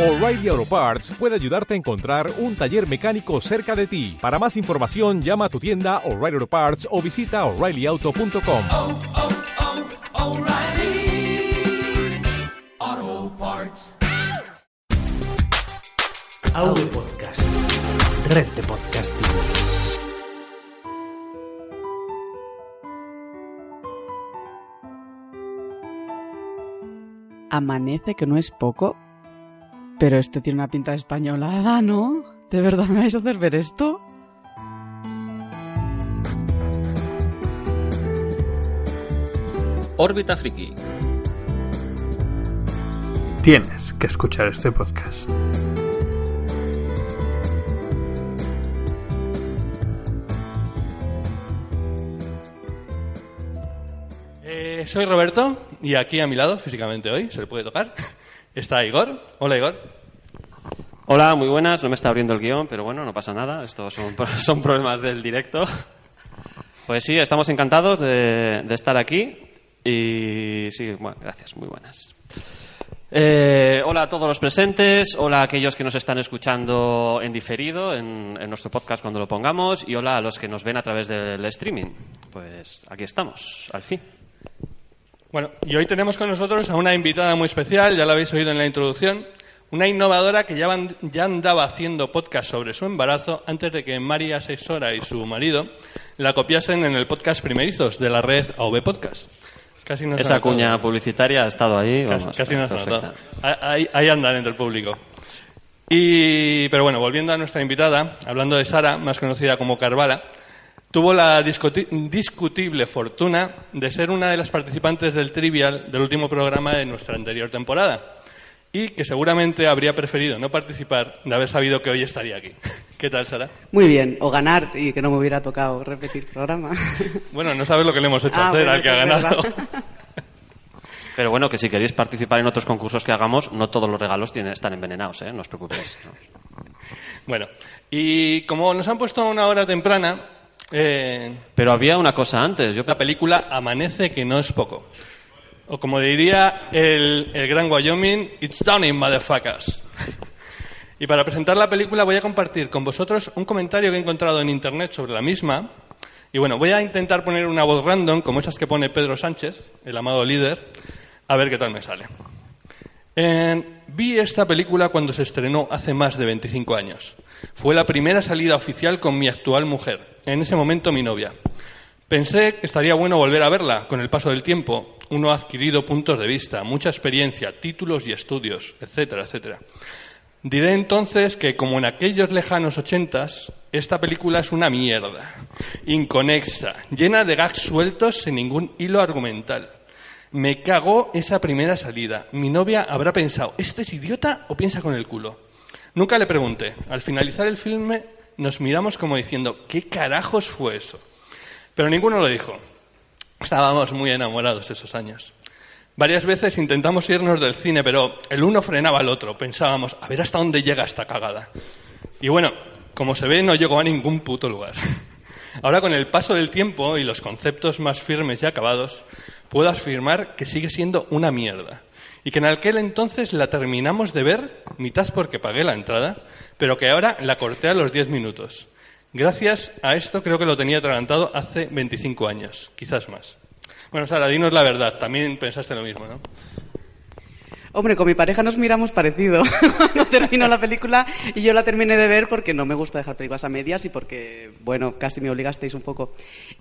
O'Reilly Auto Parts puede ayudarte a encontrar un taller mecánico cerca de ti. Para más información, llama a tu tienda O'Reilly Auto Parts o visita oreillyauto.com. oh, oh, O'Reilly Auto Parts. Audio Podcast. Red de podcasting. Amanece, que no es poco. Pero este tiene una pinta de españolada, ¿no? ¿De verdad me vais a hacer ver esto? Órbita Friki. Tienes que escuchar este podcast. Eh, soy Roberto y aquí a mi lado, físicamente hoy, se le puede tocar, está Igor. Hola Igor. Hola, muy buenas. No me está abriendo el guion, pero bueno, no pasa nada. Estos son, son problemas del directo. Pues sí, estamos encantados de, de estar aquí. Y sí, bueno, gracias, muy buenas. Eh, hola a todos los presentes, hola a aquellos que nos están escuchando en diferido en, en nuestro podcast cuando lo pongamos y hola a los que nos ven a través del streaming. Pues aquí estamos, al fin. Bueno, y hoy tenemos con nosotros a una invitada muy especial, ya la habéis oído en la introducción, una innovadora que ya, van- ya andaba haciendo podcast sobre su embarazo antes de que María Asesora y su marido la copiasen en el podcast primerizos de la red AV Podcast. Casi no Esa notado. cuña publicitaria ha estado ahí. Casi, vamos, casi no notado. Ahí, ahí andan entre el público. Y, pero bueno, volviendo a nuestra invitada, hablando de Sara, más conocida como Carvala, tuvo la discuti- discutible fortuna de ser una de las participantes del Trivial del último programa de nuestra anterior temporada. Y que seguramente habría preferido no participar de haber sabido que hoy estaría aquí. ¿Qué tal, Sara? Muy bien, o ganar y que no me hubiera tocado repetir programa. Bueno, no sabes lo que le hemos hecho Ah, hacer bueno, al que ha ganado. Pero bueno, que si queréis participar en otros concursos que hagamos, no todos los regalos tienen, están envenenados, ¿eh? No os preocupéis. no. Bueno, y como nos han puesto a una hora temprana, eh, Pero había una cosa antes. Yo la película Amanece, que no es poco. O como diría el, el gran Wyoming, It's dawning, motherfuckers. Y para presentar la película voy a compartir con vosotros un comentario que he encontrado en internet sobre la misma. Y bueno, voy a intentar poner una voz random, como esas que pone Pedro Sánchez, el amado líder, a ver qué tal me sale. Vi esta película cuando se estrenó hace más de 25 años. Fue la primera salida oficial con mi actual mujer, en ese momento mi novia. Pensé que estaría bueno volver a verla con el paso del tiempo. Uno ha adquirido puntos de vista, mucha experiencia, títulos y estudios, etcétera, etcétera. Diré entonces que, como en aquellos lejanos ochentas, esta película es una mierda, inconexa, llena de gags sueltos sin ningún hilo argumental. Me cagó esa primera salida. Mi novia habrá pensado, ¿este es idiota o piensa con el culo? Nunca le pregunté. Al finalizar el filme nos miramos como diciendo, ¿qué carajos fue eso? Pero ninguno lo dijo. Estábamos muy enamorados esos años. Varias veces intentamos irnos del cine, pero el uno frenaba al otro. Pensábamos, a ver hasta dónde llega esta cagada. Y bueno, como se ve, no llegó a ningún puto lugar. Ahora, con el paso del tiempo y los conceptos más firmes y acabados, puedo afirmar que sigue siendo una mierda. Y que en aquel entonces la terminamos de ver, mitad porque pagué la entrada, pero que ahora la corté a los 10 minutos. Gracias a esto creo que lo tenía atragantado hace 25 años, quizás más. Bueno, Sara, dinos la verdad. También pensaste lo mismo, ¿no? Hombre, con mi pareja nos miramos parecido cuando terminó la película y yo la terminé de ver porque no me gusta dejar películas a medias y porque, bueno, casi me obligasteis un poco.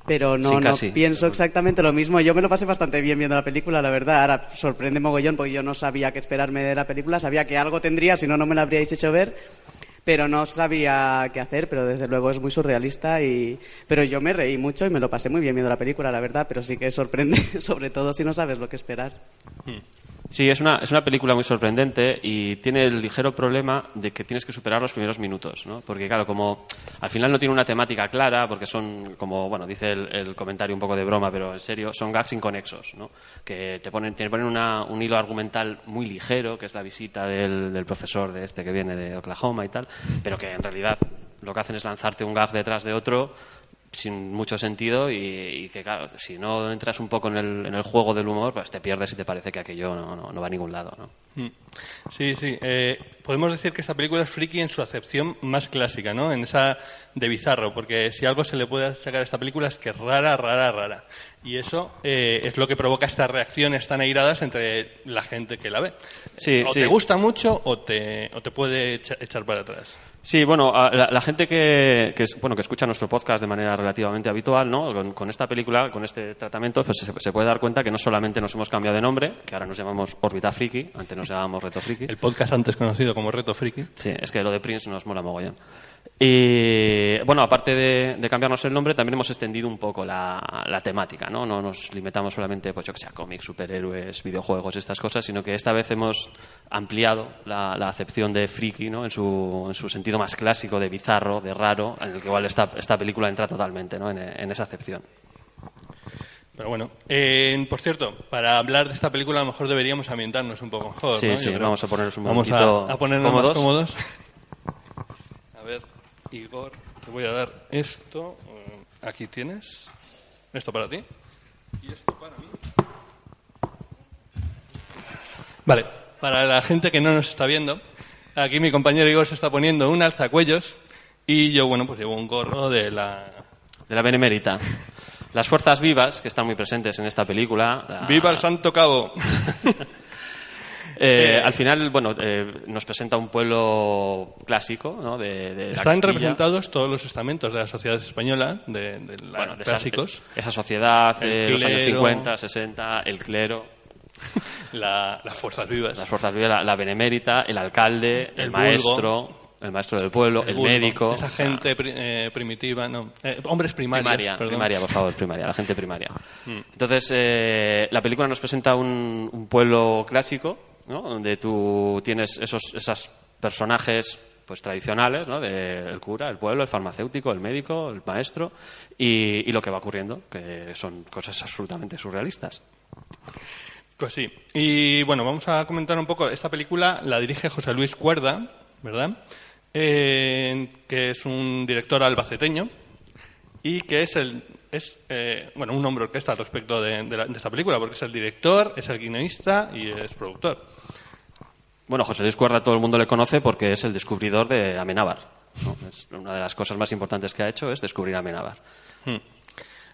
Pero no, Sí, no casi. pienso exactamente lo mismo. Yo me lo pasé bastante bien viendo la película, la verdad. Ahora sorprende mogollón porque yo no sabía qué esperarme de la película. Sabía que algo tendría, si no, no me la habríais hecho ver. Pero no sabía qué hacer, pero desde luego es muy surrealista y... Pero yo me reí mucho y me lo pasé muy bien viendo la película, la verdad, pero sí que sorprende, sobre todo si no sabes lo que esperar. Sí, es una, es una película muy sorprendente y tiene el ligero problema de que tienes que superar los primeros minutos, ¿no? Porque, claro, como al final no tiene una temática clara, porque son, como, bueno, dice el, comentario un poco de broma, pero en serio, son gags inconexos, ¿no? Que te ponen, te ponen una- un hilo argumental muy ligero, que es la visita del, del profesor de este que viene de Oklahoma y tal, pero que en realidad lo que hacen es lanzarte un gag detrás de otro sin mucho sentido y, y que, claro, si no entras un poco en el, en el juego del humor, pues te pierdes y te parece que aquello no, no- no va a ningún lado, ¿no? Mm. Sí, sí. Eh, podemos decir que esta película es friki en su acepción más clásica, ¿no? En esa de bizarro, porque si algo se le puede sacar a esta película es que es rara, rara, rara. Y eso eh, es lo que provoca estas reacciones tan airadas entre la gente que la ve. Sí, o sí. te gusta mucho o te, o te puede echa- echar para atrás. Sí, bueno, la, la gente que, bueno, que escucha nuestro podcast de manera relativamente habitual, ¿no? Con, con esta película, con este tratamiento, pues se, se puede dar cuenta que no solamente nos hemos cambiado de nombre, que ahora nos llamamos Orbita Friki, antes nos llamábamos Reto Friki. El podcast antes conocido como Reto Friki. Sí, es que lo de Prince nos mola mogollón. Y bueno, aparte de, de cambiarnos el nombre, también hemos extendido un poco la, la temática, ¿no? No nos limitamos solamente, pues yo que sé, a cómics, superhéroes, videojuegos, estas cosas, sino que esta vez hemos ampliado la, la acepción de friki, ¿no? En su, en su sentido más clásico, de bizarro, de raro, en el que igual esta, esta película entra totalmente, ¿no? En, en esa acepción. Pero bueno, eh, por cierto, para hablar de esta película a lo mejor deberíamos ambientarnos un poco mejor. Sí, ¿no? sí, vamos a ponernos un Vamos a- momentito a, ponernos más cómodos. Igor, te voy a dar esto. eh, Aquí tienes. Esto para ti. Y esto para mí. Vale, para la gente que no nos está viendo, aquí mi compañero Igor se está poniendo un alzacuellos y yo, bueno, pues llevo un gorro de la... De la Benemérita. Las fuerzas vivas, que están muy presentes en esta película. la- ¡Viva el Santo Cabo! Eh, Eh, al final, bueno, eh, nos presenta un pueblo clásico, ¿no? De, Están representados todos los estamentos de la sociedad española, de, de la- Bueno, de esa- clásicos. esa sociedad de El los años clero. 50, 60, el clero, la- las fuerzas vivas. las fuerzas vivas, la, la benemérita, el alcalde, el, El maestro, el maestro del pueblo, el, vulgo, médico. Esa gente pri- eh, primitiva, no. eh, hombres primarios. primaria, perdón. primaria, por favor, primaria, la gente primaria. Mm. Entonces, eh, la película nos presenta un, un pueblo clásico, ¿no? Donde tú tienes esos esos personajes pues tradicionales, ¿no? De el cura, el pueblo, el farmacéutico, el médico, el maestro y, y lo que va ocurriendo, que son cosas absolutamente surrealistas. Pues sí. Y bueno, vamos a comentar un poco. Esta película la dirige José Luis Cuerda, ¿verdad? Eh, que es un director albaceteño y que es el es eh, bueno un hombre orquesta al respecto de, de la- de esta película porque es el director, es el guionista y es productor. Bueno, José Luis Cuerda todo el mundo le conoce porque es el descubridor de Amenábar. ¿no? Es una de las cosas más importantes que ha hecho es descubrir Amenábar. Hmm.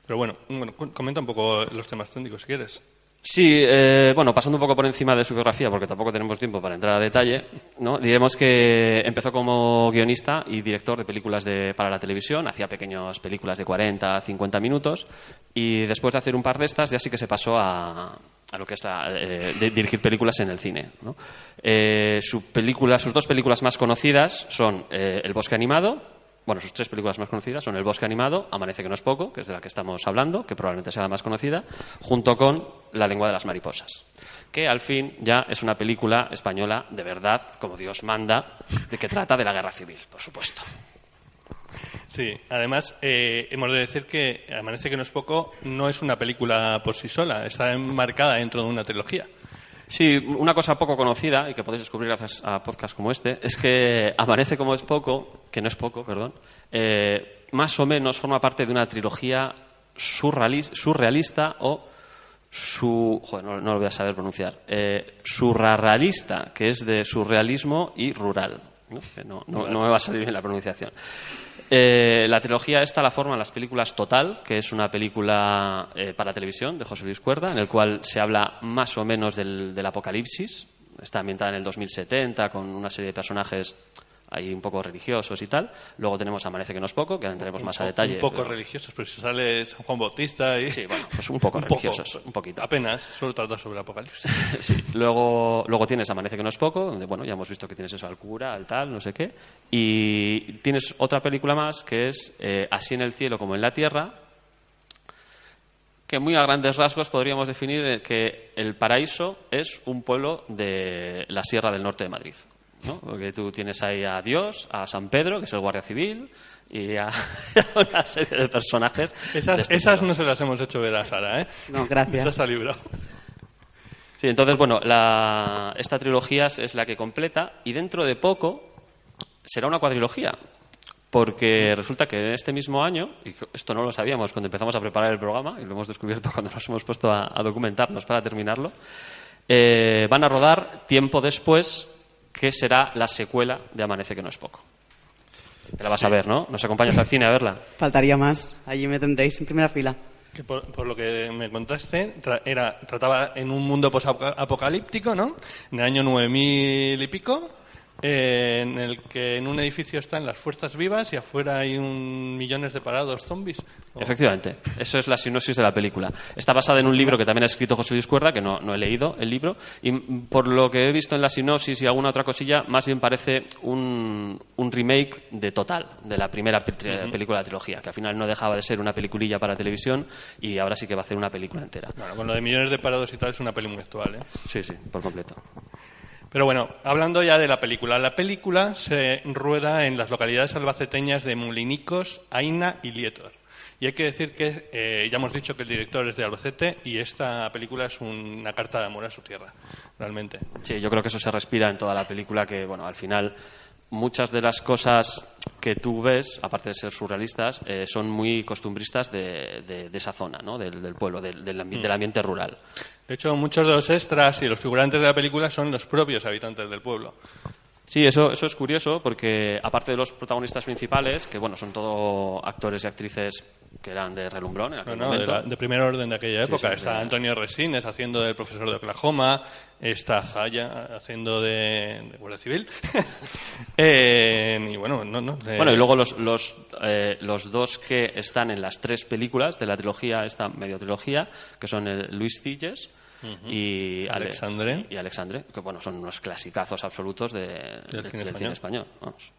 Pero bueno, bueno, comenta un poco los temas técnicos si quieres. Sí, eh, bueno, pasando un poco por encima de su biografía, porque tampoco tenemos tiempo para entrar a detalle, ¿no? diremos que empezó como guionista y director de películas de, para la televisión, hacía pequeñas películas de 40, 50 minutos, y después de hacer un par de estas, ya sí que se pasó a, a lo que es la, eh, de dirigir películas en el cine. ¿no? Eh, sus dos películas más conocidas son eh, El bosque animado, bueno, sus tres películas más conocidas son El bosque animado, Amanece que no es poco, que es de la que estamos hablando, que probablemente sea la más conocida, junto con La lengua de las mariposas, que al fin ya es una película española de verdad, como Dios manda, de que trata de la guerra civil, por supuesto. Sí, además eh, hemos de decir que Amanece que no es poco no es una película por sí sola, está enmarcada dentro de una trilogía. Sí, una cosa poco conocida y que podéis descubrir gracias a podcasts como este es que Amanece como es poco, que no es poco, perdón, eh, más o menos forma parte de una trilogía surrealis- surrealista o su, joder, no, no lo voy a saber pronunciar, eh, surrealista, que es de surrealismo y rural. ¿no? Que no, no- no me va a salir bien la pronunciación. Eh, la trilogía esta la forman las películas Total, que es una película eh, para televisión de José Luis Cuerda, en el cual se habla más o menos del, del apocalipsis. Está ambientada en el 2070 con una serie de personajes ahí un poco religiosos y tal. Luego tenemos Amanece que no es poco, que ahora entraremos más a detalle. Un poco pero- religiosos, pero si sale San Juan Bautista y... Sí, bueno, pues un poco religiosos, un poquito. Apenas, solo trata sobre el apocalipsis. Sí. Luego, luego tienes Amanece que no es poco, donde bueno, ya hemos visto que tienes eso al cura, al tal, no sé qué. Y tienes otra película más que es eh, Así en el cielo como en la tierra, que muy a grandes rasgos podríamos definir eh, que el paraíso es un pueblo de la Sierra del Norte de Madrid. ¿No? Porque tú tienes ahí a Dios, a San Pedro, que es el guardia civil, y a, una serie de personajes. de Esas, este esas no se las hemos hecho ver a Sara, ¿eh? No, gracias. Esas ha librado. Sí, entonces, bueno, la- esta trilogía es- es la que completa y dentro de poco será una cuadrilogía. Porque resulta que en este mismo año, y esto no lo sabíamos cuando empezamos a preparar el programa, y lo hemos descubierto cuando nos hemos puesto a, a documentarnos para terminarlo, eh, van a rodar tiempo después que será la secuela de Amanece que no es poco. Te la vas a ver, ¿no? ¿Nos acompañas al cine a verla? Faltaría más. Allí me tendréis en primera fila. Que por, por lo que me contaste, tra- era, trataba en un mundo posapocalíptico, ¿no? En el año 9000 y pico, eh, en el que en un edificio están las fuerzas vivas y afuera hay un millones de parados zombies. O- Efectivamente, eso es la sinopsis de la película. Está basada en un libro que también ha escrito José Luis Cuerda, que no, no he leído el libro, y por lo que he visto en la sinopsis y alguna otra cosilla, más bien parece un, un remake de Total, de la primera pe- tri- película de la trilogía, que al final no dejaba de ser una peliculilla para televisión y ahora sí que va a hacer una película entera. Bueno, con lo de millones de parados y tal es una peli muy actual, ¿eh? Sí, sí, por completo. Pero bueno, hablando ya de la película. La película se rueda en las localidades albaceteñas de Mulinicos, Aina y Lietor. Y hay que decir que eh, ya hemos dicho que el director es de Albacete y esta película es una carta de amor a su tierra, realmente. Sí, yo creo que eso se respira en toda la película, que bueno, al final muchas de las cosas que tú ves, aparte de ser surrealistas, eh, son muy costumbristas de, de- de esa zona, ¿no? del, del pueblo, del, del ambi- del ambiente rural. De hecho, muchos de los extras y los figurantes de la película son los propios habitantes del pueblo. Sí, eso, eso es curioso porque aparte de los protagonistas principales, que bueno, son todo actores y actrices que eran de relumbrón en No, aquel no, de, momento. la- de primer orden de aquella Sí, época. sí, está de- Antonio Resines haciendo del profesor de Oklahoma, está Zaya haciendo de, de Guardia Civil. Eh, y bueno, no, no. de- Bueno, y luego los, los, eh, los dos que están en las tres películas de la trilogía, esta medio trilogía, que son el Luis Cilles y Ale- Alexandre. y Alexandre, que bueno, son unos clasicazos absolutos de- del, cine del cine español. vamos.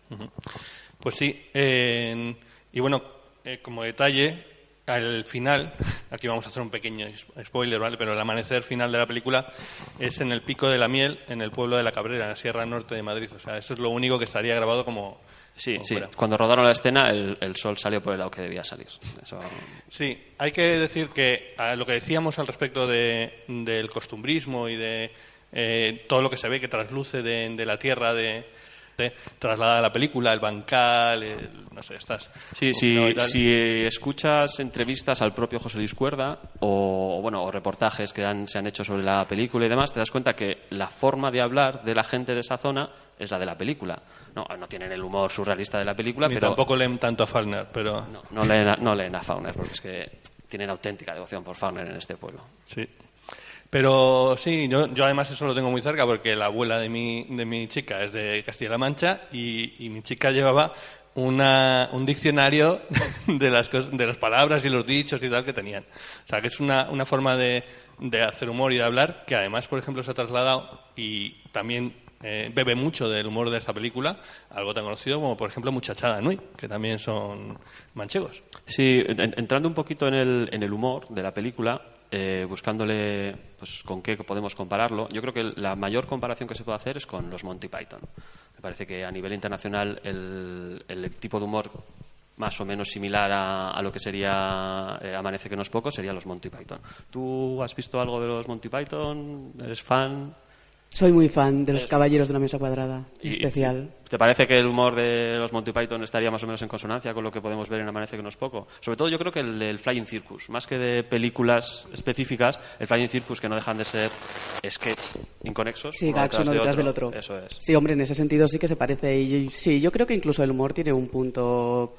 Pues sí, eh, y bueno, eh, como detalle, al final, aquí vamos a hacer un pequeño spoiler, ¿vale? Pero el amanecer final de la película es en el Pico de la Miel, en el pueblo de La Cabrera, en la Sierra Norte de Madrid. O sea, eso es lo único que estaría grabado como... Sí, sí. fuera. Cuando rodaron la escena, el, el sol salió por el lado que debía salir. Eso- Sí, hay que decir que a lo que decíamos al respecto de, del costumbrismo y de eh, todo lo que se ve que trasluce de, de la tierra de, de trasladada a la película, el bancal, el- no sé, estas... Sí, tal. si escuchas entrevistas al propio José Luis Cuerda o, bueno, o reportajes que han- se han hecho sobre la película y demás, te das cuenta que la forma de hablar de la gente de esa zona es la de la película. No, no tienen el humor surrealista de la película, Ni pero tampoco leen tanto a Faulkner, pero... no, no leen a, no leen a Fauner, porque es que tienen auténtica devoción por Fauner en este pueblo. Sí. Pero sí, yo, yo además eso lo tengo muy cerca porque la abuela de mi, de mi chica es de Castilla-La Mancha y, y mi chica llevaba una, un diccionario de las, de las palabras y los dichos y tal que tenían. O sea, que es una, una forma de, de hacer humor y de hablar que además, por ejemplo, se ha trasladado y también eh, bebe mucho del humor de esta película, algo tan conocido como, por ejemplo, Muchachada Nui, que también son manchegos. Sí, en- entrando un poquito en el, en el humor de la película, eh, buscándole pues, con qué podemos compararlo, yo creo que la mayor comparación que se puede hacer es con los Monty Python. Me parece que a nivel internacional el, tipo de humor más o menos similar a, a lo que sería eh, Amanece que no es poco sería los Monty Python. ¿Tú has visto algo de los Monty Python? ¿Eres fan? Soy muy fan de los Caballeros de la Mesa Cuadrada, Y- especial. ¿Te parece que el humor de los Monty Python estaría más o menos en consonancia con lo que podemos ver en Amanece que no es poco? Sobre todo yo creo que el del Flying Circus, más que de películas específicas, el Flying Circus que no dejan de ser sketch inconexos. Sí, uno gags uno de detrás del otro. Eso es. Sí, hombre, en ese sentido sí que se parece. Y sí, yo creo que incluso el humor tiene un punto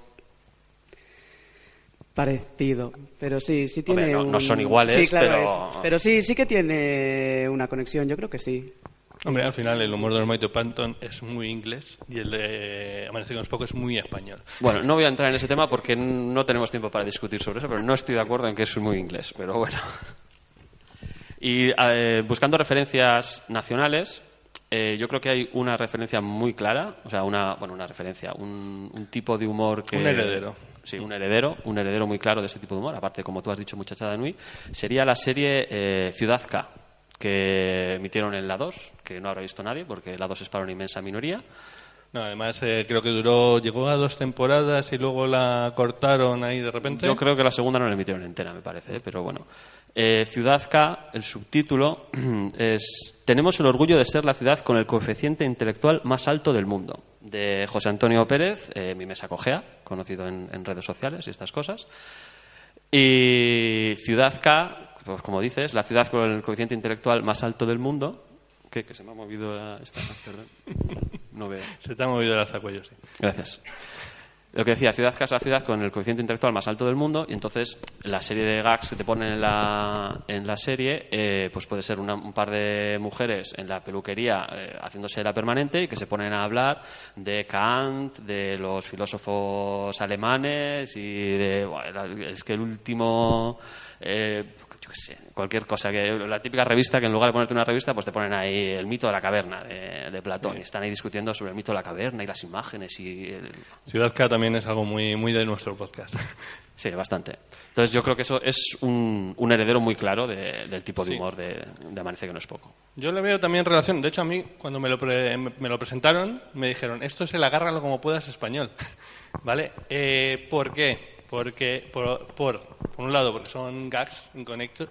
parecido. Pero sí, sí tiene Hombre, no- un... no son iguales, Sí, claro, pero- es- pero sí, sí que tiene una conexión, yo creo que sí. Hombre, al final el humor de Monty Python es muy inglés y el de Amanece con los Pocos es muy español. Bueno, no voy a entrar en ese tema porque no tenemos tiempo para discutir sobre eso, pero no estoy de acuerdo en que es muy inglés, pero bueno. Y eh, buscando referencias nacionales, eh, yo creo que hay una referencia muy clara, o sea, una, bueno, una referencia, un, un tipo de humor que... Un heredero. Sí, un heredero, un heredero muy claro de ese tipo de humor, aparte, como tú has dicho, Muchachada Nui, sería la serie eh, Ciudad K, que emitieron en la 2, que no habrá visto nadie, porque la 2 es para una inmensa minoría. No, además eh, creo que duró, llegó a dos temporadas y luego la cortaron ahí de repente. Yo creo que la segunda no la emitieron entera, me parece, ¿eh? pero bueno. Eh, ciudad K, el subtítulo es Tenemos el orgullo de ser la ciudad con el coeficiente intelectual más alto del mundo, de José Antonio Pérez, eh, mi mesa cojea, conocido en, en redes sociales y estas cosas. Y Ciudad K, pues como dices, la ciudad con el coeficiente intelectual más alto del mundo. ¿Qué? Que se me ha movido la- esta. Perdón. No veo. Se te ha movido el alzacuello, sí. Gracias. Lo que decía, ciudad casa ciudad con el coeficiente intelectual más alto del mundo y entonces la serie de gags que te ponen en la, en la serie eh, pues puede ser una- un par de mujeres en la peluquería eh, haciéndose la permanente y que se ponen a hablar de Kant, de los filósofos alemanes y de... bueno, es que el último... eh, yo qué sé, cualquier cosa, que la típica revista que en lugar de ponerte una revista, pues te ponen ahí el mito de la caverna de, de Platón y están ahí discutiendo sobre el mito de la caverna y las imágenes y el- Ciudad K también es algo muy, muy de nuestro podcast. Sí, bastante. Entonces yo creo que eso es un, un heredero muy claro de- del tipo de Sí. humor de, de Amanece que no es poco. Yo le veo también relación. De hecho, a mí, cuando me lo, pre- me lo presentaron, me dijeron, esto es el agárralo como puedas español. ¿Vale? Eh, ¿Por qué? Porque, por, por, por un lado, porque son gags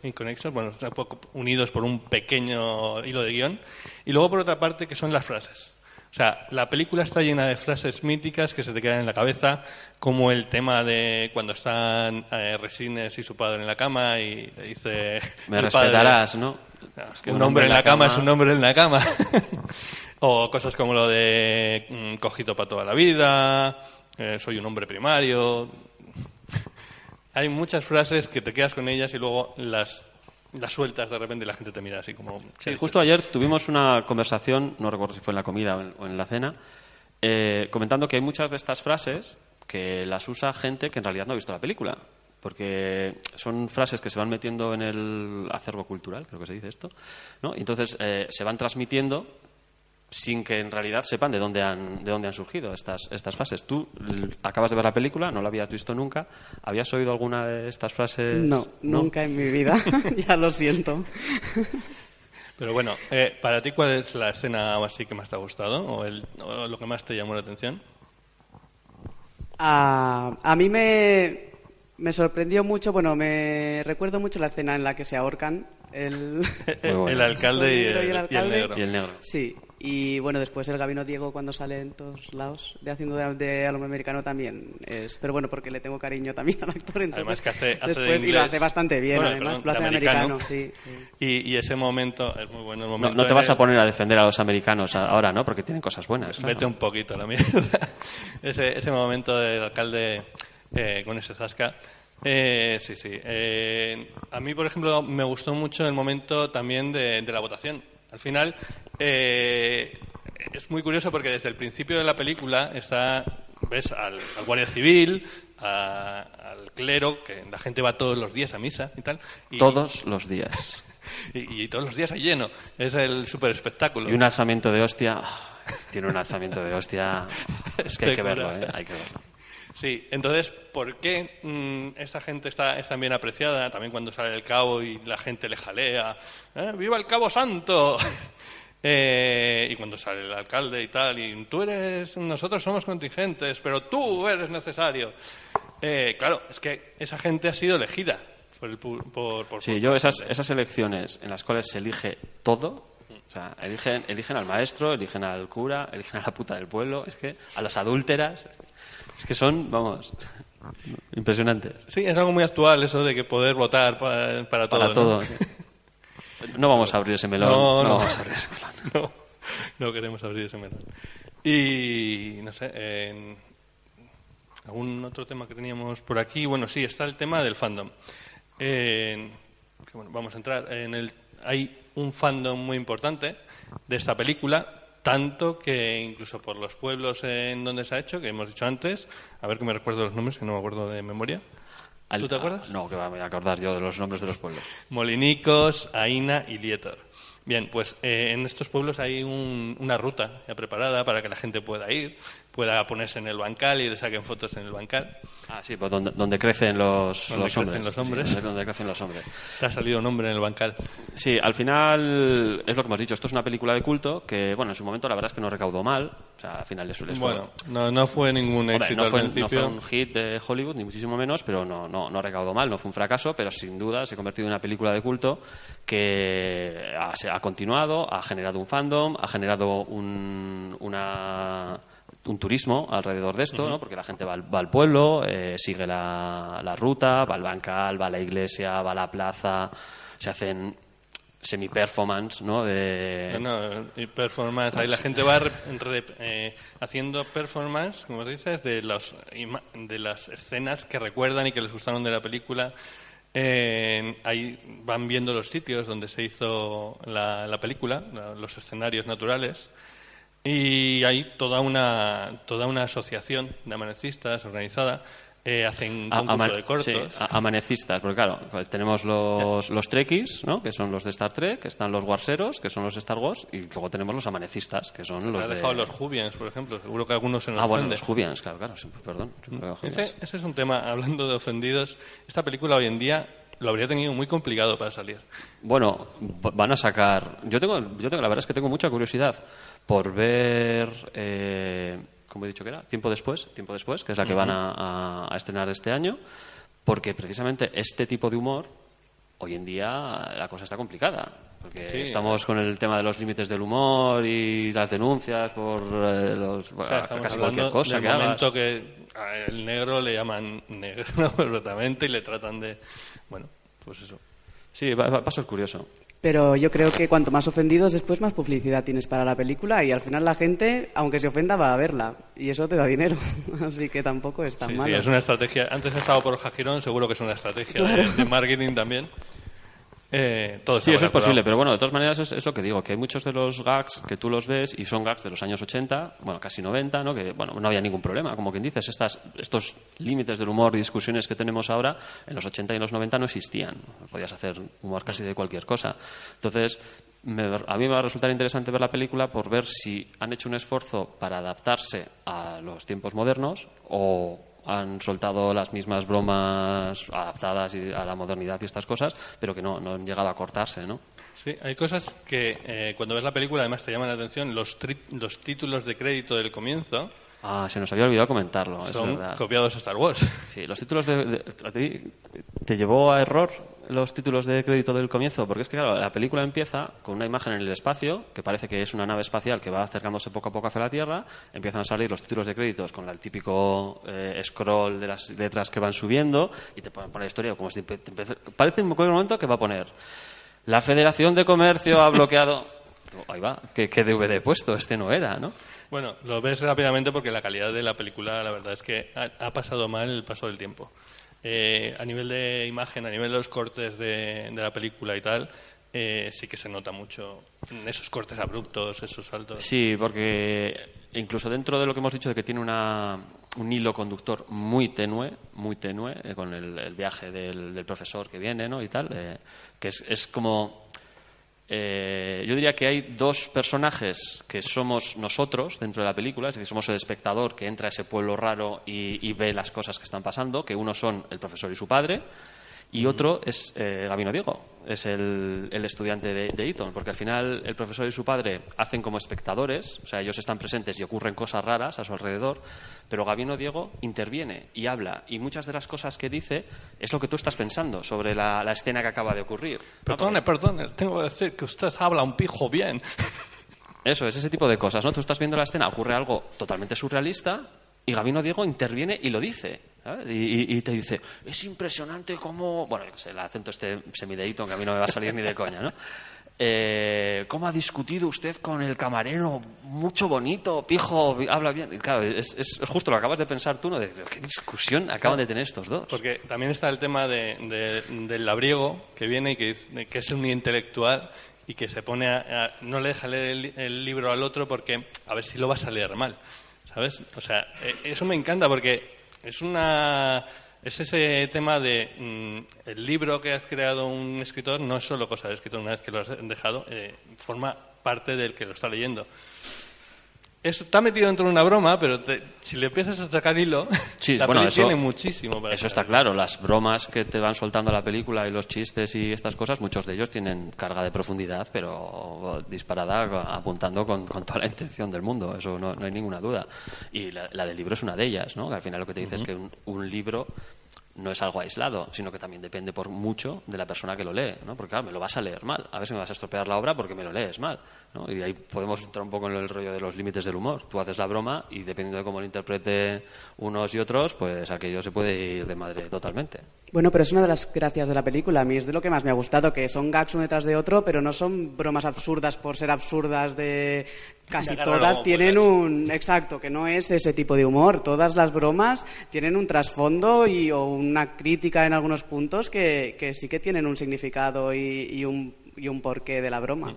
inconexos, bueno, sea, poco unidos por un pequeño hilo de guion. Y luego, por otra parte, que son las frases. O sea, la película está llena de frases míticas que se te quedan en la cabeza, como el tema de cuando están eh, Resines y su padre en la cama y le dice... Me padre- respetarás, ¿no? Claro, es que un hombre en la cama es un hombre en la cama. o cosas como lo de mm, cojito para toda la vida, eh, soy un hombre primario. Hay muchas frases que te quedas con ellas y luego las, las sueltas de repente y la gente te mira así como... Sí, justo ayer tuvimos una conversación, no recuerdo si fue en la comida o en, o en la cena, eh, comentando que hay muchas de estas frases que las usa gente que en realidad no ha visto la película. Porque son frases que se van metiendo en el acervo cultural, creo que se dice esto, ¿no? Y entonces eh, se van transmitiendo sin que en realidad sepan de dónde han, de dónde han surgido estas, estas frases. Tú acabas de ver la película, no la habías visto nunca. ¿Habías oído alguna de estas frases? No, nunca en mi vida. ya lo siento. Pero bueno, eh, para ti, ¿cuál es la escena así que más te ha gustado o, el- o lo que más te llamó la atención? A, a mí me, me sorprendió mucho, bueno, me recuerdo mucho la escena en la que se ahorcan el, alcalde y el, y el y el alcalde. negro. Y el negro. Sí, y bueno, después el Gabino Diego cuando sale en todos lados de haciendo de, de alumno americano también es, pero bueno, porque le tengo cariño también al actor. Entonces, Además que hace, hace de después, y lo hace bastante bien, Bueno, además, perdón, lo hace de americano, americano. sí. sí. Y, y ese momento es muy bueno. El No, momento no te vas a poner a defender a los americanos ahora, ¿no? Porque tienen cosas buenas. claro. Vete un poquito a la mierda. ese, ese momento del alcalde eh, con ese zasca. Eh, sí, sí. Eh, a mí, por ejemplo, me gustó mucho el momento también de, de la votación. Al final, eh, es muy curioso porque desde el principio de la película está, ves al, al guardia civil, a- al clero, que la gente va todos los días a misa y tal. Y, Todos los días. Y, y todos los días hay lleno. Es el super espectáculo. Y un alzamiento de hostia. ah, Tiene un alzamiento de hostia. Es que hay que verlo, ¿eh? Hay que verlo. Sí, entonces, ¿por qué mm, esta gente está, es tan bien apreciada? También cuando sale el cabo y la gente le jalea. ¿eh? ¡Viva el cabo santo! Eh, y cuando sale el alcalde y tal, y tú eres, nosotros somos contingentes, pero tú eres necesario. Eh, claro, es que esa gente ha sido elegida por el pu- por, por- Sí, yo esas, esas elecciones en las cuales se elige todo, o sea, eligen, eligen al maestro, eligen al cura, eligen a la puta del pueblo, es que a las adúlteras, es que son, vamos, impresionantes. Sí, es algo muy actual eso de que poder votar pa- para, todo. Para todo. No vamos a abrir ese melón. No, no. vamos a abrir ese melón. no, no queremos abrir ese melón. Y no sé, algún otro tema que teníamos por aquí, bueno, sí, está el tema del fandom. En- que, bueno, vamos a entrar en el. Hay un fandom muy importante de esta película, tanto que incluso por los pueblos en donde se ha hecho, que hemos dicho antes, a ver que me recuerdo los nombres, que no me acuerdo de memoria. Al- ¿Tú te acuerdas? ah, No, que me voy a acordar yo de los nombres de los pueblos. Molinicos, Aina y Lietor. Bien, pues eh, en estos pueblos hay un- una ruta ya preparada para que la gente pueda ir, pueda ponerse en el bancal y le saquen fotos en el bancal. Ah, sí, pues donde, donde crecen los, Donde los crecen hombres. los Sí, hombres. donde, donde crecen los hombres. Te ha salido un hombre en el bancal. Sí, al final es lo que hemos dicho. Esto es una película de culto que, bueno, en su momento la verdad es que no recaudó mal. O sea, al final les les fue- Bueno, no, no fue ningún Hombre, éxito no, fue, al no fue un hit de Hollywood, ni muchísimo menos, pero no, no, no recaudó mal, no fue un fracaso, pero sin duda se ha convertido en una película de culto que ha, se ha continuado, ha generado un fandom, ha generado un, una- un turismo alrededor de esto, ¿no? porque la gente va al, va al pueblo, eh, sigue la, la ruta, va al bancal, va a la iglesia, va a la plaza, se hacen semi-performance, ¿no? De... Bueno, y performance. Ahí la gente va re- re- eh, haciendo performance, como dices, de, los, de las escenas que recuerdan y que les gustaron de la película. Eh, ahí van viendo los sitios donde se hizo la, la película, la- los escenarios naturales. Y hay toda una, toda una asociación de amanecistas organizada. Eh, hacen concurso de cortos. sí, amanecistas, porque claro, pues tenemos los, los trekkies, ¿no? que son los de Star Trek, están los warseros, que son los de Star Wars, y luego tenemos los amanecistas, que son los Ha de... dejado los Jubians, por ejemplo. Seguro que algunos se nos Ah, bueno, los Jubians, claro, claro, siempre- perdón. siempre Jubians. Ese, ese es un tema, hablando de ofendidos. Esta película hoy en día lo habría tenido muy complicado para salir. Bueno, van a sacar. Yo tengo, yo tengo, la verdad es que tengo mucha curiosidad por ver, eh, como he dicho que era, tiempo después, tiempo después, que es la que van a, estrenar este año, porque precisamente este tipo de humor hoy en día la cosa está complicada. Porque Sí. estamos con el tema de los límites del humor y las denuncias por eh, los, O sea, estamos casi cualquier cosa que hagas. momento que a el negro le llaman negro completamente y le tratan de... Bueno, pues eso. Sí, va, va- va a ser curioso. Pero yo creo que cuanto más ofendidos, después más publicidad tienes para la película y al final la gente, aunque se ofenda, va a verla. Y eso te da dinero. Así que tampoco es tan Sí, sí, malo. es una estrategia. Antes he estado por Jajirón, seguro que es una estrategia de, de marketing también. Eh, todo Sí, eso es posible, pero- pero bueno, de todas maneras es, es lo que digo, que hay muchos de los gags que tú los ves y son gags de los años 80, bueno, casi 90, ¿no? Que, bueno, no había ningún problema, como quien dices, estas, estos límites del humor y discusiones que tenemos ahora, en los 80 y en los 90 no existían. Podías hacer humor casi de cualquier cosa. Entonces, me- a mí me va a resultar interesante ver la película por ver si han hecho un esfuerzo para adaptarse a los tiempos modernos o han soltado las mismas bromas adaptadas a la modernidad y estas cosas, pero que no, no han llegado a cortarse, ¿no? Sí, hay cosas que eh, cuando ves la película además te llaman la atención. Los, los títulos de crédito del comienzo Ah, se nos había olvidado comentarlo, es son verdad. copiados a Star Wars. Sí, los títulos de, de- ¿a ti ¿Te llevó a error los títulos de crédito del comienzo? Porque es que, claro, la película empieza con una imagen en el espacio, que parece que es una nave espacial que va acercándose poco a poco hacia la Tierra, empiezan a salir los títulos de créditos con el típico eh, scroll de las letras que van subiendo, y te ponen por la historia como si te, te empieza- parece en cualquier momento que va a poner la Federación de Comercio ha bloqueado... Ahí va, ¿qué, qué DVD he puesto? Este no era, ¿no? Bueno, lo ves rápidamente porque la calidad de la película, la verdad es que ha, ha pasado mal el paso del tiempo. Eh, a nivel de imagen, a nivel de los cortes de, de la película y tal, eh, sí que se nota mucho en esos cortes abruptos, esos saltos. Sí, porque incluso dentro de lo que hemos dicho de que tiene una, un hilo conductor muy tenue, muy tenue, eh, con el, el viaje del, del profesor que viene, ¿no? Y tal, eh, que es, es como... eh, yo diría que hay dos personajes que somos nosotros dentro de la película, es decir, somos el espectador que entra a ese pueblo raro y, y ve las cosas que están pasando, que uno son el profesor y su padre, y otro es eh, Gabino Diego, es el, el estudiante de, de Eton, porque al final el profesor y su padre hacen como espectadores, o sea, ellos están presentes y ocurren cosas raras a su alrededor, pero Gabino Diego interviene y habla, y muchas de las cosas que dice es lo que tú estás pensando sobre la, la escena que acaba de ocurrir. Perdone, perdone, tengo que decir que usted habla un pijo bien. Eso es ese tipo de cosas, ¿no? Tú estás viendo la escena, ocurre algo totalmente surrealista y Gabino Diego interviene y lo dice. ¿Sabes? Y, y- y te dice, es impresionante cómo... Bueno, qué sé, el acento este semideíto que a mí no me va a salir ni de coña, ¿no? Eh, ¿Cómo ha discutido usted con el camarero? Mucho bonito, pijo, habla bien. Claro, es, es- justo lo acabas de pensar tú, ¿no? De, ¿Qué discusión acaban de tener estos dos? Porque también está el tema de, de- del labriego que viene y que, que es un intelectual y que se pone a, a- no le deja leer el, el libro al otro porque a ver si lo vas a leer mal, ¿sabes? O sea, eh, eso me encanta porque es una es ese tema de mm, el libro que has creado un escritor no es solo cosa del escritor una vez que lo has dejado eh, forma parte del que lo está leyendo eso está metido dentro de una broma, pero te- si le empiezas a sacar hilo, Sí, la bueno, peli eso- tiene muchísimo para Eso está claro, las bromas que te van soltando la película y los chistes y estas cosas, muchos de ellos tienen carga de profundidad, pero disparada apuntando con, con toda la intención del mundo, eso no, no hay ninguna duda. Y la, la del libro es una de ellas, ¿no? Que al final lo que te dice es que un, un libro no es algo aislado, sino que también depende por mucho de la persona que lo lee, ¿no? Porque claro, me lo vas a leer mal, a si me vas a estropear la obra porque me lo lees mal, ¿no? Y ahí podemos entrar un poco en el rollo de los límites del humor. Tú haces la broma y dependiendo de cómo lo interprete unos y otros, pues aquello se puede ir de madre totalmente. Bueno, pero es una de las gracias de la película. A mí es de lo que más me ha gustado, que son gags uno detrás de otro, pero no son bromas absurdas por ser absurdas de casi todas tienen puedas. un exacto, que no es ese tipo de humor. Todas las bromas tienen un trasfondo y o una crítica en algunos puntos que, que sí que tienen un significado y, y un y un porqué de la broma.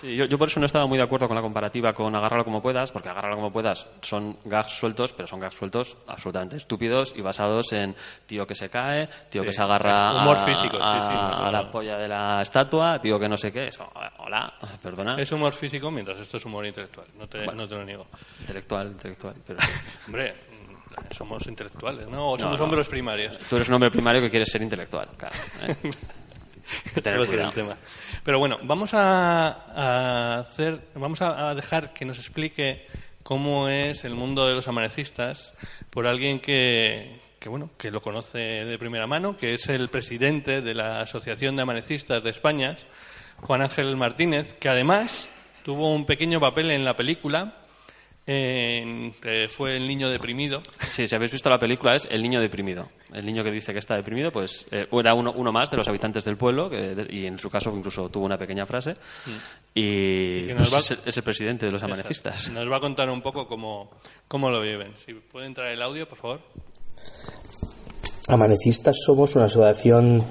Sí, yo, yo por eso no estaba muy de acuerdo con la comparativa con agárralo como puedas, porque agárralo como puedas son gags sueltos, pero son gags sueltos absolutamente estúpidos y basados en tío que se cae, tío que Sí, se agarra humor a, físico, sí, a- sí, no, a la no. polla de la estatua, tío que no sé qué. Eso, hola, perdona. Es humor físico mientras esto es humor intelectual. No te, Bueno. no te lo niego. Intelectual, intelectual. Pero Hombre, mm, somos intelectuales, ¿no? O No, somos no. hombres primarios. tú eres un hombre primario que quieres ser intelectual, claro. ¿eh? Tener cuidado. tema. Pero bueno, vamos a, a hacer, vamos a, a dejar que nos explique cómo es el mundo de los amanecistas por alguien que, que bueno, que lo conoce de primera mano, que es el presidente de la Asociación de Amanecistas de España, Juan Ángel Martínez, que además tuvo un pequeño papel en la película, en- que fue el niño deprimido. Sí, si habéis visto la película es el niño deprimido. El niño que dice que está deprimido, pues eh, era uno, uno más de los habitantes del pueblo que, de- y en su caso incluso tuvo una pequeña frase. Y, Mm. que pues, nos va- es, el- es el presidente de los amanecistas. Nos va a contar un poco cómo, cómo lo viven. Si puede entrar el audio, por favor. Amanecistas somos una asociación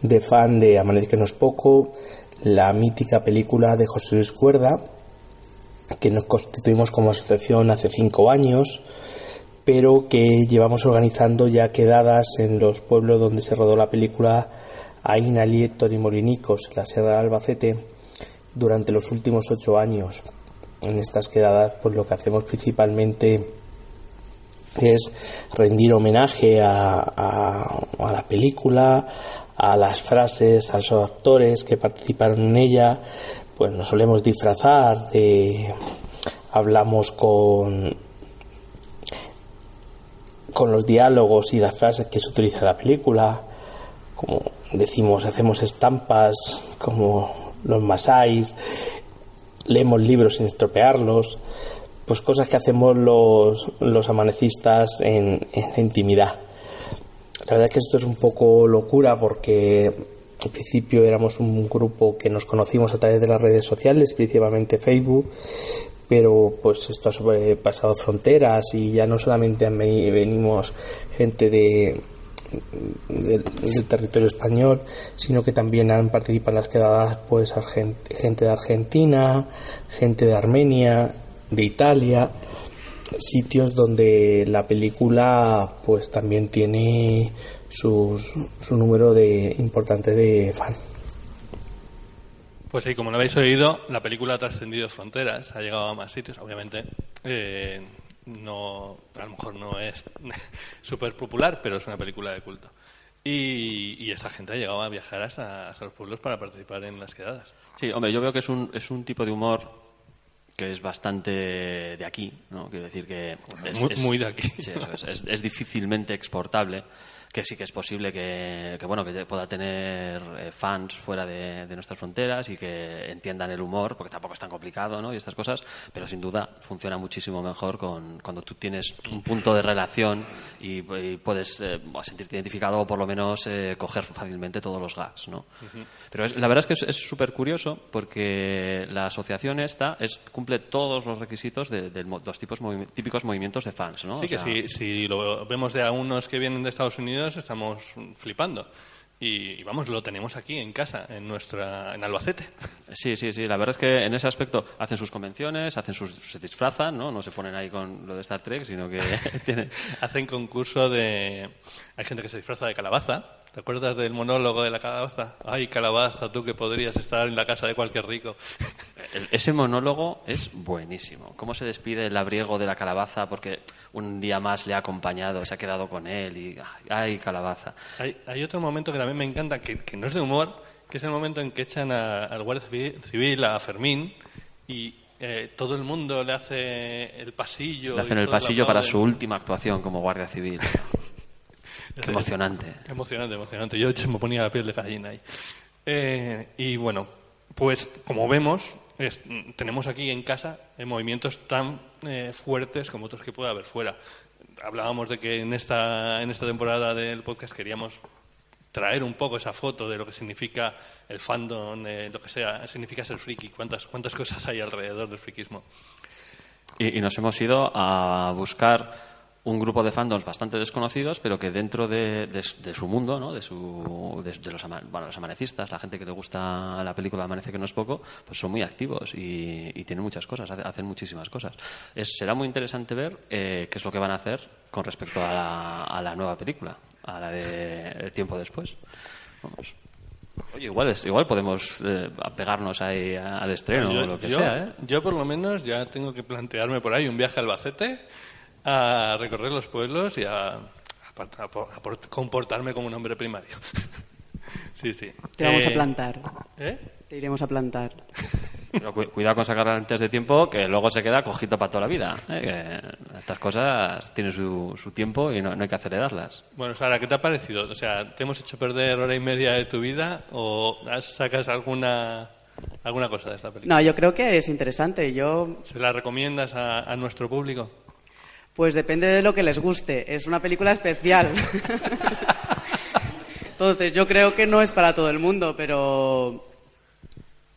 de fan de Amanezcanos Poco, la mítica película de José Luis Cuerda, que nos constituimos como asociación hace cinco años, pero que llevamos organizando ya quedadas en los pueblos donde se rodó la película Aina, Lieto y Molinicos, la Sierra de Albacete, durante los últimos ocho años. En estas quedadas, pues lo que hacemos principalmente es rendir homenaje a- a la película, a las frases, a los actores que participaron en ella, pues nos solemos disfrazar de hablamos con con los diálogos y las frases que se utiliza en la película, como decimos, hacemos estampas como los masáis, leemos libros sin estropearlos, pues cosas que hacemos los, los amanecistas en, en intimidad. La verdad es que esto es un poco locura porque al principio éramos un grupo que nos conocimos a través de las redes sociales, principalmente Facebook, pero pues esto ha sobrepasado fronteras y ya no solamente venimos gente de, del, territorio español, sino que también han participado en las quedadas pues gente de Argentina, gente de Armenia, de Italia, sitios donde la película pues también tiene sus, su número de importante de fan. Pues sí, como lo habéis oído, la película ha trascendido fronteras, ha llegado a más sitios. Obviamente, eh, no, a lo mejor no es súper popular, pero es una película de culto. Y, y esta gente ha llegado a viajar hasta, hasta los pueblos para participar en las quedadas. Sí, hombre, yo veo que es un, es un tipo de humor que es bastante de aquí, ¿no? Quiero decir que... Es, Muy- es- muy de aquí. Sí, eso es, es- es difícilmente exportable, que sí que es posible que, que, bueno, que pueda tener eh, fans fuera de, de nuestras fronteras y que entiendan el humor, porque tampoco es tan complicado, ¿no? Y estas cosas, pero sin duda funciona muchísimo mejor con, cuando tú tienes un punto de relación y, y puedes eh, sentirte identificado o por lo menos eh, coger fácilmente todos los gags, ¿no? Pero es- la verdad es que es- súper curioso porque la asociación esta es, cumple todos los requisitos de, de los tipos movi- típicos movimientos de fans, ¿no? Sí, O que sea, si, si lo vemos de a unos que vienen de Estados Unidos, estamos flipando. Y, y vamos, lo tenemos aquí en casa, en nuestra en Albacete. Sí, sí, sí. La verdad es que en ese aspecto hacen sus convenciones, hacen sus, se disfrazan, ¿no? No se ponen ahí con lo de Star Trek, sino que tienen... Hacen concurso de... Hay gente que se disfraza de calabaza. ¿Te acuerdas del monólogo de la calabaza? Ay, calabaza, tú que podrías estar en la casa de cualquier rico. El- Ese monólogo es buenísimo. Cómo se despide el labriego de la calabaza porque un día más le ha acompañado, se ha quedado con él y... ¡Ay, calabaza! Hay, hay otro momento que también me encanta, que, que no es de humor, que es el momento en que echan a- al guardia civi- civil, a Fermín, y eh, todo el mundo le hace el pasillo. Le hacen el pasillo para su última actuación como guardia civil. Qué emocionante. Emocionante, emocionante. Yo me ponía la piel de gallina ahí. Eh, y bueno, pues como vemos, es- tenemos aquí en casa eh, movimientos tan eh, fuertes como otros que pueda haber fuera. Hablábamos de que en esta, en esta temporada del podcast queríamos traer un poco esa foto de lo que significa el fandom, eh, lo que sea, significa ser friki, cuántas, cuántas cosas hay alrededor del frikismo. Y, y nos hemos ido a buscar un grupo de fandoms bastante desconocidos, pero que dentro de, de- de su mundo, ¿no? de, su, de, de los, ama- bueno, los amanecistas, la gente que le gusta la película Amanece que no es poco, pues son muy activos y, y tienen muchas cosas, hace- hacen muchísimas cosas. Es- será muy interesante ver eh, qué es lo que van a hacer con respecto a la, a la nueva película, a la de El tiempo después. Vamos. Oye, igual, es, igual podemos eh, apegarnos ahí al estreno o lo que yo- sea, ¿eh? yo por lo menos ya tengo que plantearme por ahí un viaje a Albacete a recorrer los pueblos y a, a- a- a por- comportarme como un hombre primario. sí, sí. Te vamos Eh, a plantar. ¿Eh? Te iremos a plantar. Pero cu- cuidado con sacarla antes de tiempo, que luego se queda cojito para toda la vida. ¿eh? Que estas cosas tienen su, su tiempo y no, no hay que acelerarlas. Bueno, Sara, ¿qué te ha parecido? O sea, ¿te hemos hecho perder hora y media de tu vida o sacas alguna, alguna cosa de esta película? No, yo creo que es interesante. Yo, ¿Se la recomiendas a, a nuestro público? Pues depende de lo que les guste. Es una película especial. Entonces, yo creo que no es para todo el mundo, pero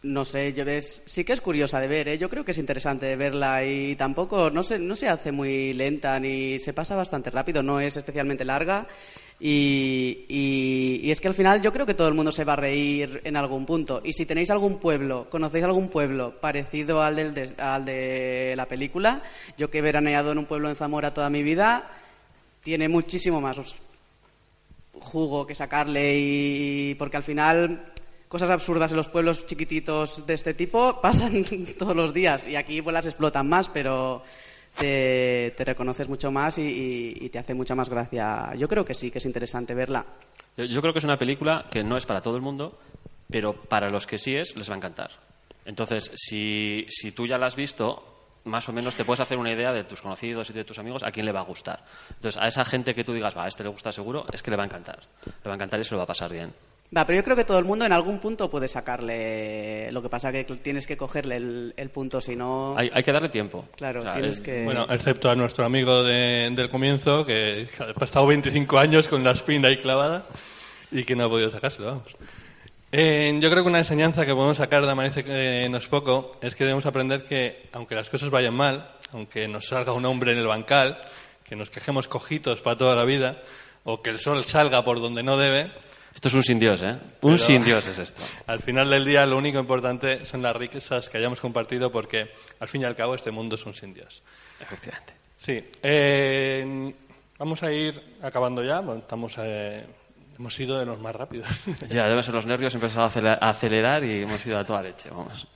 no sé, yo ves, sí que es curiosa de ver, ¿eh? yo creo que es interesante de verla y tampoco, no se, no se hace muy lenta ni se pasa bastante rápido, no es especialmente larga y, es que al final yo creo que todo el mundo se va a reír en algún punto. Y si tenéis algún pueblo, conocéis algún pueblo parecido al, del, des- al de la película, yo que he veraneado en un pueblo en Zamora toda mi vida, tiene muchísimo más jugo que sacarle y porque al final cosas absurdas en los pueblos chiquititos de este tipo pasan todos los días y aquí pues las explotan más pero te, reconoces mucho más y, y- y te hace mucha más gracia yo creo que sí que es interesante verla Yo, yo creo que es una película que no es para todo el mundo, pero para los que sí es, les va a encantar. Entonces, si, si tú ya la has visto, más o menos te puedes hacer una idea de tus conocidos y de tus amigos a quién le va a gustar. Entonces, a esa gente que tú digas, va, a este le gusta seguro, es que le va a encantar. Le va a encantar y se lo va a pasar bien. Va, pero yo creo que todo el mundo en algún punto puede sacarle lo que pasa que tienes que cogerle el, el punto si no Hay, hay que darle tiempo. claro O sea, tienes es- que Bueno, excepto a nuestro amigo de- del comienzo, que ha estado 25 años con la espina ahí clavada y que no ha podido sacárselo, vamos. Eh, yo creo que una enseñanza que podemos sacar de Amanece que no es poco es que debemos aprender que, aunque las cosas vayan mal, aunque nos salga un hombre en el bancal, que nos quejemos cojitos para toda la vida, o que el sol salga por donde no debe, Esto es un sin Dios, ¿eh? Un Pero- sin Dios es esto. al final del día lo único importante son las riquezas que hayamos compartido porque, al fin y al cabo, este mundo es un sin Dios. Efectivamente. Sí. eh, vamos a ir acabando ya. Bueno, estamos, eh, hemos sido de los más rápidos. Ya, deben ser los nervios, he empezado a acelerar y hemos ido a toda leche, vamos.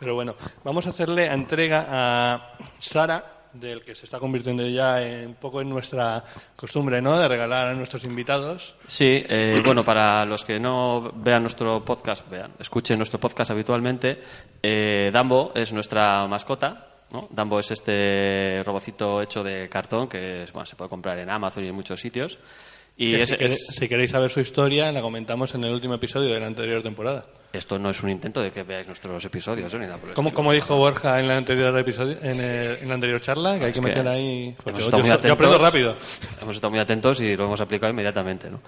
Pero bueno, vamos a hacerle entrega a Sara, del que se está convirtiendo ya en, un poco en nuestra costumbre, ¿no? De regalar a nuestros invitados. Sí, eh, bueno, para los que no vean nuestro podcast, vean, escuchen nuestro podcast habitualmente, eh, Dumbo es nuestra mascota. ¿no? Dumbo es este robocito hecho de cartón que bueno, se puede comprar en Amazon y en muchos sitios. Y Que es- si, es- si queréis saber su historia, la comentamos en el último episodio de la anterior temporada. esto no es un intento de que veáis nuestros episodios, ¿eh? ni nada por el Como, dijo Borja en la anterior episodio, en, el- en la anterior charla, que hay Es que que meter ahí. pues yo, yo yo aprendo atentos. rápido. Hemos estado muy atentos y lo hemos aplicado inmediatamente. ¿no?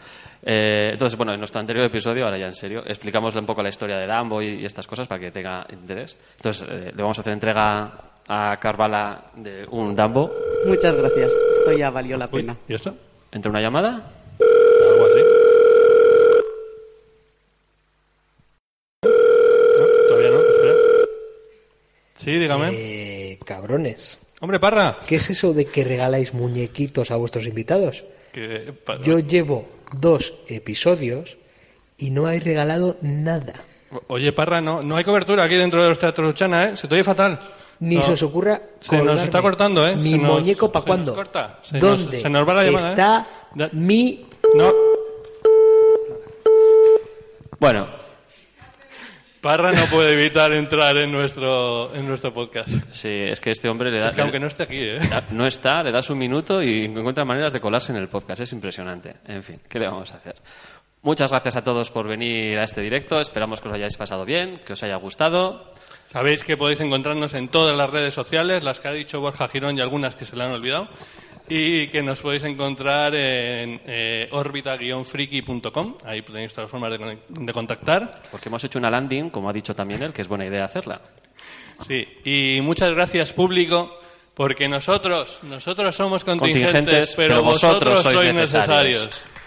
Eh, entonces, bueno, en nuestro anterior episodio, ahora ya en serio, explicamos un poco la historia de Dumbo y, y estas cosas para que tenga interés. Entonces, eh, le vamos a hacer entrega a Carvala de un Dumbo. muchas gracias esto ya valió la Uy, pena ¿Y esto? ¿Entre una llamada? Algo así. No, todavía no, espera. Sí, dígame. Eh, cabrones, Hombre, Parra. ¿qué es eso de que regaláis muñequitos a vuestros invitados? Yo llevo dos episodios y no hay regalado nada. Oye, Parra, no, no hay cobertura aquí dentro de los teatros Luchana, ¿eh? Se te oye fatal. Ni No. se os ocurra Se nos está cortando, ¿eh? Mi nos- muñeco para cuándo? corta. Se nos- ¿Dónde se nos va la llamada, ¿eh? está mi No. Bueno, Parra no puede evitar entrar en nuestro, en nuestro podcast. Sí, es que este hombre le da... Es que aunque no esté aquí, ¿eh? No está, le das un minuto y encuentra maneras de colarse en el podcast. Es impresionante. En fin, ¿qué le vamos a hacer? Muchas gracias a todos por venir a este directo. Esperamos que os hayáis pasado bien, que os haya gustado. Sabéis que podéis encontrarnos en todas las redes sociales, las que ha dicho Borja Girón y algunas que se le han olvidado. Y que nos podéis encontrar en eh, orbita-friki.com. Ahí tenéis todas las formas de, de contactar. Porque hemos hecho una landing, como ha dicho también él, que es buena idea hacerla. Sí, y muchas gracias público, porque nosotros, nosotros somos contingentes, Contingentes, pero, pero vosotros, vosotros sois sois necesarios. necesarios.